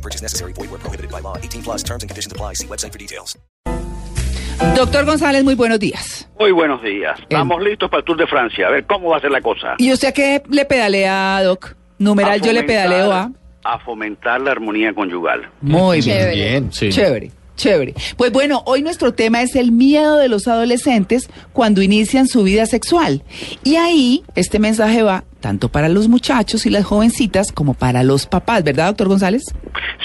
No purchase necessary. Void where prohibited by law. 18 plus terms and conditions apply. See website for details. Doctor González, muy buenos días. Muy buenos días. Estamos listos para el Tour de Francia. A ver cómo va a ser la cosa. ¿Y usted qué le pedalea, Doc? Numeral, A yo le pedaleo a. A fomentar la armonía conyugal. Muy bien. Chévere. Bien, sí. Chévere, chévere. Pues bueno, hoy nuestro tema es el miedo de los adolescentes cuando inician su vida sexual. Y ahí este mensaje va tanto para los muchachos y las jovencitas como para los papás, ¿verdad, doctor González?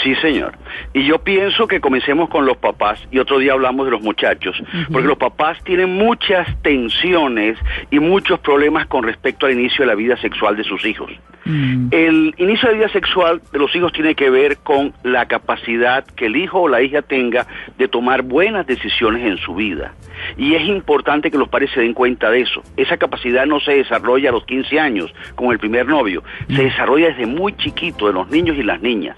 Sí, señor. Y yo pienso que comencemos con los papás y otro día hablamos de los muchachos, porque los papás tienen muchas tensiones y muchos problemas con respecto al inicio de la vida sexual de sus hijos. El inicio de la vida sexual de los hijos tiene que ver con la capacidad que el hijo o la hija tenga de tomar buenas decisiones en su vida. Y es importante que los padres se den cuenta de eso. Esa capacidad no se desarrolla a los 15 años, como el primer novio. Se desarrolla desde muy chiquito, de los niños y las niñas.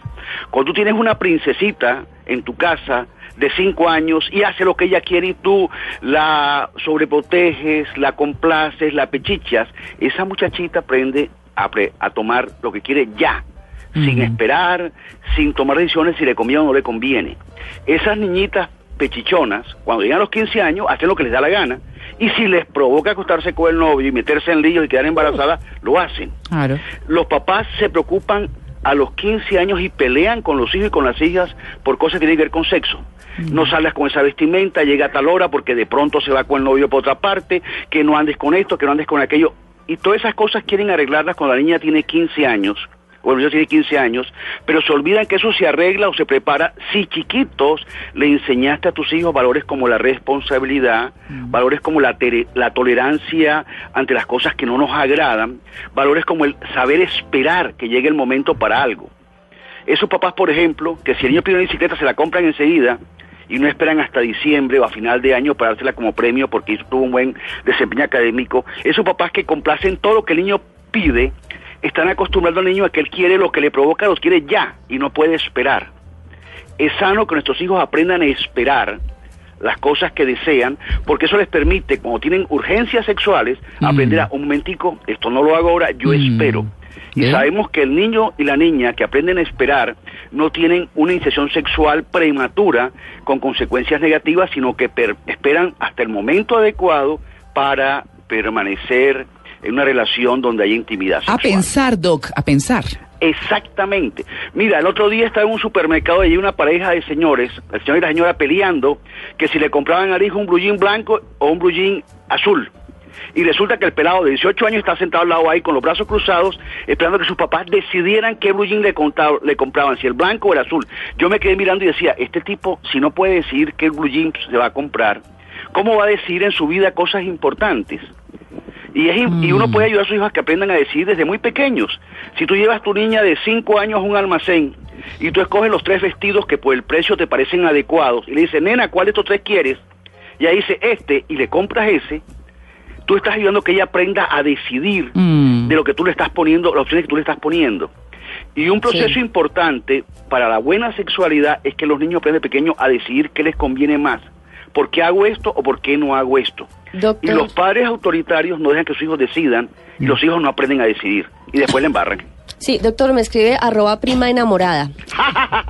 Cuando tú tienes una princesita en tu casa de 5 años y hace lo que ella quiere y tú la sobreproteges, la complaces, la pechichas, esa muchachita aprende a, pre- a tomar lo que quiere ya, sin esperar, sin tomar decisiones si le conviene o no le conviene. Esas niñitas pechichonas, cuando llegan a los 15 años, hacen lo que les da la gana, y si les provoca acostarse con el novio y meterse en líos y quedar embarazadas, lo hacen. Claro. Los papás se preocupan a los 15 años y pelean con los hijos y con las hijas por cosas que tienen que ver con sexo. No salgas con esa vestimenta, llega a tal hora porque de pronto se va con el novio por otra parte, que no andes con esto, que no andes con aquello. Y todas esas cosas quieren arreglarlas cuando la niña tiene 15 años, o el niño tiene 15 años, pero se olvidan que eso se arregla o se prepara si chiquitos le enseñaste a tus hijos valores como la responsabilidad, valores como la, la tolerancia ante las cosas que no nos agradan, valores como el saber esperar que llegue el momento para algo. Esos papás, por ejemplo, que si el niño pide una bicicleta se la compran enseguida y no esperan hasta diciembre o a final de año para dársela como premio porque tuvo un buen desempeño académico. Esos papás que complacen todo lo que el niño pide, están acostumbrando al niño a que él quiere lo que le provoca, lo quiere ya y no puede esperar. Es sano que nuestros hijos aprendan a esperar las cosas que desean, porque eso les permite, como tienen urgencias sexuales, aprender a un momentico, esto no lo hago ahora, yo Mm. espero. Y ¿Ve? sabemos que el niño y la niña que aprenden a esperar no tienen una iniciación sexual prematura con consecuencias negativas, sino que per- esperan hasta el momento adecuado para permanecer en una relación donde haya intimidad A pensar, Doc, a pensar. Exactamente. Mira, el otro día estaba en un supermercado y hay una pareja de señores, el señor y la señora peleando, que si le compraban al hijo un blue jean blanco o un blue jean azul. Y resulta que el pelado de 18 años está sentado al lado ahí con los brazos cruzados, esperando que sus papás decidieran qué blue jean le compraban, si el blanco o el azul. Yo me quedé mirando y decía, este tipo, si no puede decidir qué blue jean se va a comprar, ¿cómo va a decidir en su vida cosas importantes? Y, es, y uno puede ayudar a sus hijos a que aprendan a decidir desde muy pequeños. Si tú llevas tu niña de 5 años a un almacén y tú escoges los tres vestidos que por el precio te parecen adecuados y le dices, nena, ¿cuál de estos tres quieres? Y ahí dice, este, y le compras ese, tú estás ayudando a que ella aprenda a decidir Mm. de lo que tú le estás poniendo, las opciones que tú le estás poniendo. Y un proceso Sí. importante para la buena sexualidad es que los niños aprendan de pequeños a decidir qué les conviene más. ¿Por qué hago esto o por qué no hago esto? Y los padres autoritarios no dejan que sus hijos decidan y los hijos no aprenden a decidir y después le embarran. Sí, doctor, me escribe arroba prima enamorada.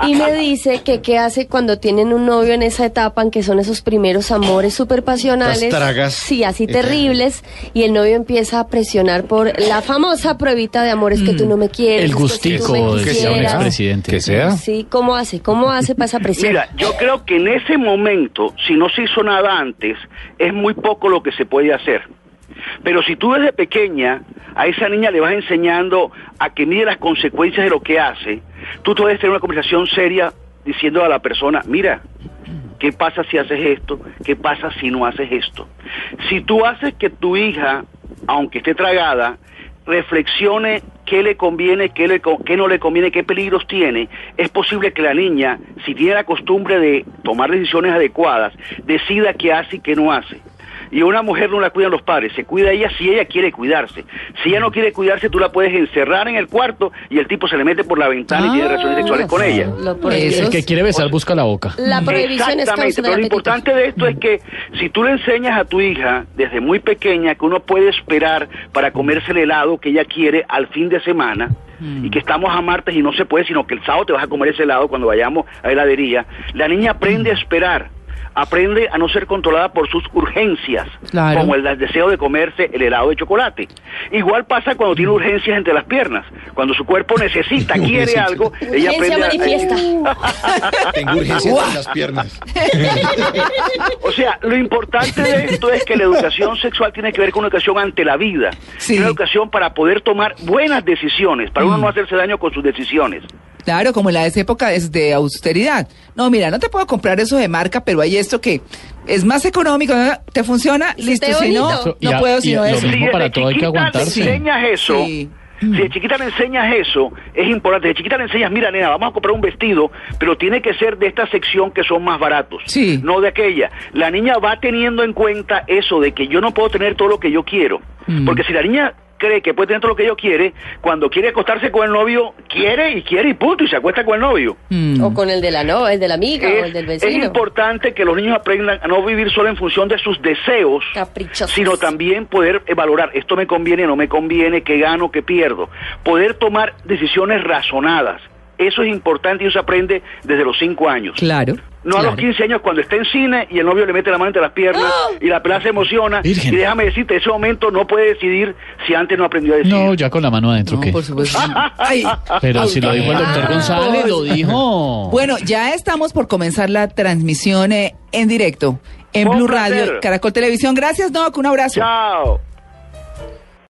Y me dice que qué hace cuando tienen un novio en esa etapa en que son esos primeros amores súper pasionales. Las tragas. Sí, así Eternas. terribles. Y el novio empieza a presionar por la famosa pruebita de amores que tú no me quieres. El que si tú me gustico de que sea un expresidente. Que sea. Sí, ¿cómo hace? ¿Cómo hace para esa presión? Mira, yo creo que en ese momento, si no se hizo nada antes, es muy poco lo que se puede hacer. Pero si tú desde pequeña a esa niña le vas enseñando a que mide las consecuencias de lo que hace, tú puedes tener una conversación seria diciendo a la persona, mira, ¿qué pasa si haces esto? ¿Qué pasa si no haces esto? Si tú haces que tu hija, aunque esté tragada, reflexione qué le conviene, qué, qué no le conviene, qué peligros tiene, es posible que la niña, si tiene la costumbre de tomar decisiones adecuadas, decida qué hace y qué no hace. Y una mujer no la cuidan los padres, se cuida ella si ella quiere cuidarse. Si ella no quiere cuidarse, tú la puedes encerrar en el cuarto y el tipo se le mete por la ventana y tiene Ah, relaciones sexuales con ella. El que es- quiere besar busca la boca. La prohibición es Exactamente, causa pero lo importante de esto es que si tú le enseñas a tu hija desde muy pequeña que uno puede esperar para comerse el helado que ella quiere al fin de semana y que estamos a martes y no se puede, sino que el sábado te vas a comer ese helado cuando vayamos a heladería, la niña aprende a esperar. Aprende a no ser controlada por sus urgencias, Claro. como el deseo de comerse el helado de chocolate. Igual pasa cuando tiene urgencias entre las piernas. Cuando su cuerpo necesita, quiere algo, ella aprende a- manifiesta. Tengo urgencias en las piernas. O sea, lo importante de esto es que la educación sexual tiene que ver con una educación ante la vida. Sí. Una educación para poder tomar buenas decisiones, para Mm. uno no hacerse daño con sus decisiones. Claro, como en la de época es de austeridad. No, mira, no te puedo comprar eso de marca, pero hay esto que es más económico, ¿no? ¿te funciona? Y Listo, si no, no a- puedo sino a- lo eso. mismo para todo hay que chiquita aguantarse. le enseñas eso, Sí. si de chiquita le enseñas eso, es importante. De chiquita le enseñas, mira, nena, vamos a comprar un vestido, pero tiene que ser de esta sección que son más baratos, Sí. no de aquella. La niña va teniendo en cuenta eso de que yo no puedo tener todo lo que yo quiero, Mm. porque si la niña cree que puede tener todo lo que yo quiere, cuando quiere acostarse con el novio, quiere y quiere y punto, y se acuesta con el novio. Mm. O con el de la no, el de la amiga o Es, el del es vecino. importante que los niños aprendan a no vivir solo en función de sus deseos, Caprichosos. sino también poder valorar esto me conviene, no me conviene, qué gano, qué pierdo. Poder tomar decisiones razonadas. Eso es importante y eso se aprende desde los cinco años. Claro. No a los 15 años cuando está en cine y el novio le mete la mano entre las piernas ¡Ah! y la pelada se emociona. Virgen. Y déjame decirte, ese momento no puede decidir si antes no aprendió a decir. No, ya con la mano adentro, No, ¿qué? por supuesto. Ay. Pero si lo dijo el doctor González, lo dijo. Bueno, ya estamos por comenzar la transmisión eh, en directo en Blue Radio. Caracol Televisión. Gracias, Doc. Un abrazo. Chao.